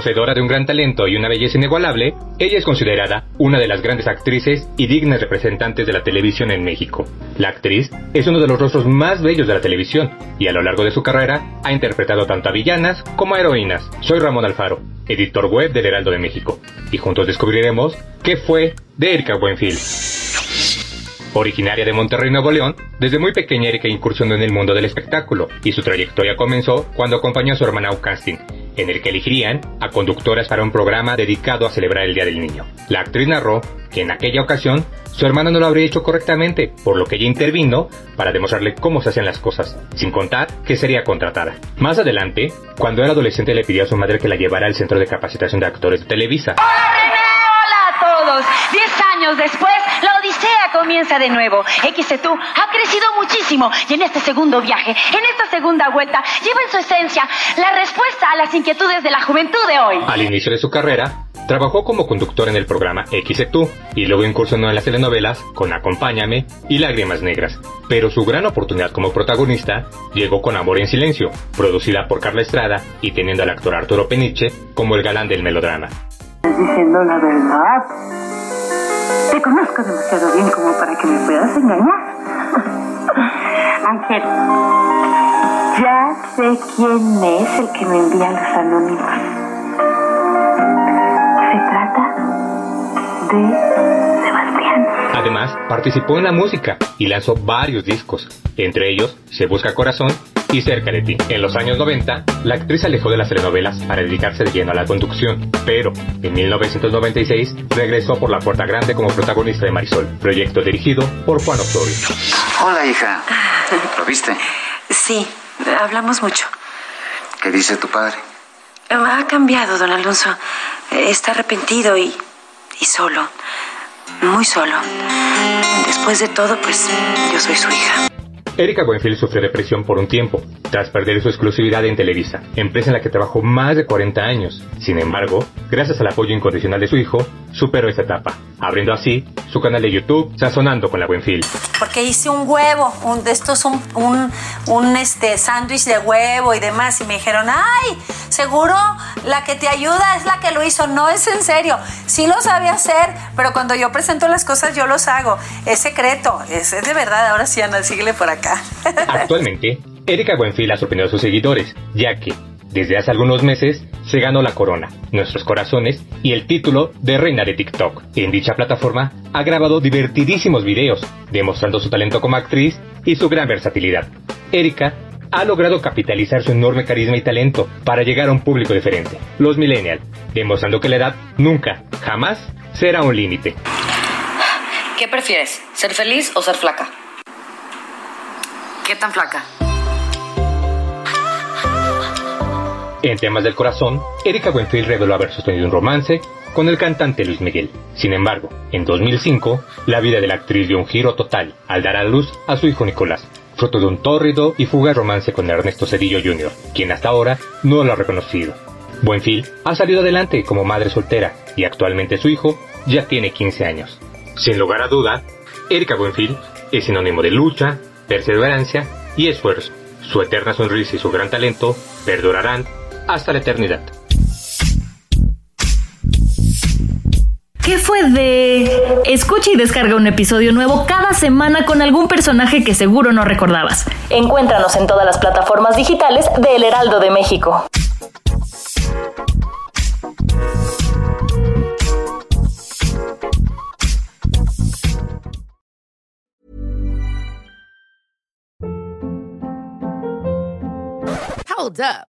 Poseedora de un gran talento y una belleza inigualable, ella es considerada una de las grandes actrices y dignas representantes de la televisión en México. La actriz es uno de los rostros más bellos de la televisión y a lo largo de su carrera ha interpretado tanto a villanas como a heroínas. Soy Ramón Alfaro, editor web del Heraldo de México, y juntos descubriremos qué fue de Erika Buenfil. Originaria de Monterrey, Nuevo León, desde muy pequeña Erika incursionó en el mundo del espectáculo y su trayectoria comenzó cuando acompañó a su hermana a casting, en el que elegirían a conductoras para un programa dedicado a celebrar el Día del Niño. La actriz narró que en aquella ocasión su hermana no lo habría hecho correctamente, por lo que ella intervino para demostrarle cómo se hacían las cosas, sin contar que sería contratada. Más adelante, cuando era adolescente le pidió a su madre que la llevara al Centro de Capacitación de Actores de Televisa. Hola a todos. Diez años después, la odisea comienza de nuevo. XTU ha crecido muchísimo y en este segundo viaje, en esta segunda vuelta, lleva en su esencia la respuesta a las inquietudes de la juventud de hoy. Al inicio de su carrera, trabajó como conductor en el programa XTU y luego incursionó en las telenovelas con Acompáñame y Lágrimas Negras. Pero su gran oportunidad como protagonista llegó con Amor en Silencio, producida por Carla Estrada y teniendo al actor Arturo Peniche como el galán del melodrama. ¿Estás diciendo la verdad? Te conozco demasiado bien como para que me puedas engañar. Ángel, ya sé quién es el que me envía los anónimos. Se trata de Sebastián. Además, participó en la música y lanzó varios discos, entre ellos Se Busca Corazón y Cerca de ti. En los años 90, la actriz se alejó de las telenovelas para dedicarse de lleno a la conducción, pero en 1996 regresó por la puerta grande como protagonista de Marisol, proyecto dirigido por Juan Osorio. Hola, hija. ¿Lo viste? Sí, hablamos mucho. ¿Qué dice tu padre? Ha cambiado, don Alonso. Está arrepentido y, y solo. Muy solo. Después de todo, pues yo soy su hija. Erika Buenfil sufrió depresión por un tiempo, tras perder su exclusividad en Televisa, empresa en la que trabajó más de 40 años. Sin embargo, gracias al apoyo incondicional de su hijo, superó esta etapa, abriendo así su canal de YouTube Sazonando con la Buenfil. Porque hice un huevo, un de estos, un, un, un este, sándwich de huevo y demás, y me dijeron, ay, seguro la que te ayuda es la que lo hizo. No es en serio, sí lo sabe hacer, pero cuando yo presento las cosas yo los hago. Es secreto, es, es de verdad. Ahora sí, Ana, síguele por acá. Actualmente, Erika Buenfil ha sorprendido a sus seguidores, ya que, desde hace algunos meses, se ganó la corona, nuestros corazones y el título de reina de TikTok. En dicha plataforma ha grabado divertidísimos videos, demostrando su talento como actriz y su gran versatilidad. Erika ha logrado capitalizar su enorme carisma y talento para llegar a un público diferente, los millennials, demostrando que la edad nunca, jamás será un límite. ¿Qué prefieres? ¿Ser feliz o ser flaca? ¿Qué tan flaca? En temas del corazón, Erika Buenfil reveló haber sostenido un romance con el cantante Luis Miguel. Sin embargo, en 2005, la vida de la actriz dio un giro total al dar a luz a su hijo Nicolás, fruto de un tórrido y fugaz romance con Ernesto Cedillo Jr., quien hasta ahora no lo ha reconocido. Buenfil ha salido adelante como madre soltera y actualmente su hijo ya tiene 15 años. Sin lugar a duda, Erika Buenfil es sinónimo de lucha, perseverancia y esfuerzo. Su eterna sonrisa y su gran talento perdurarán hasta la eternidad. ¿Qué fue de...? Escucha y descarga un episodio nuevo cada semana con algún personaje que seguro no recordabas. Encuéntranos en todas las plataformas digitales de El Heraldo de México. Hold up.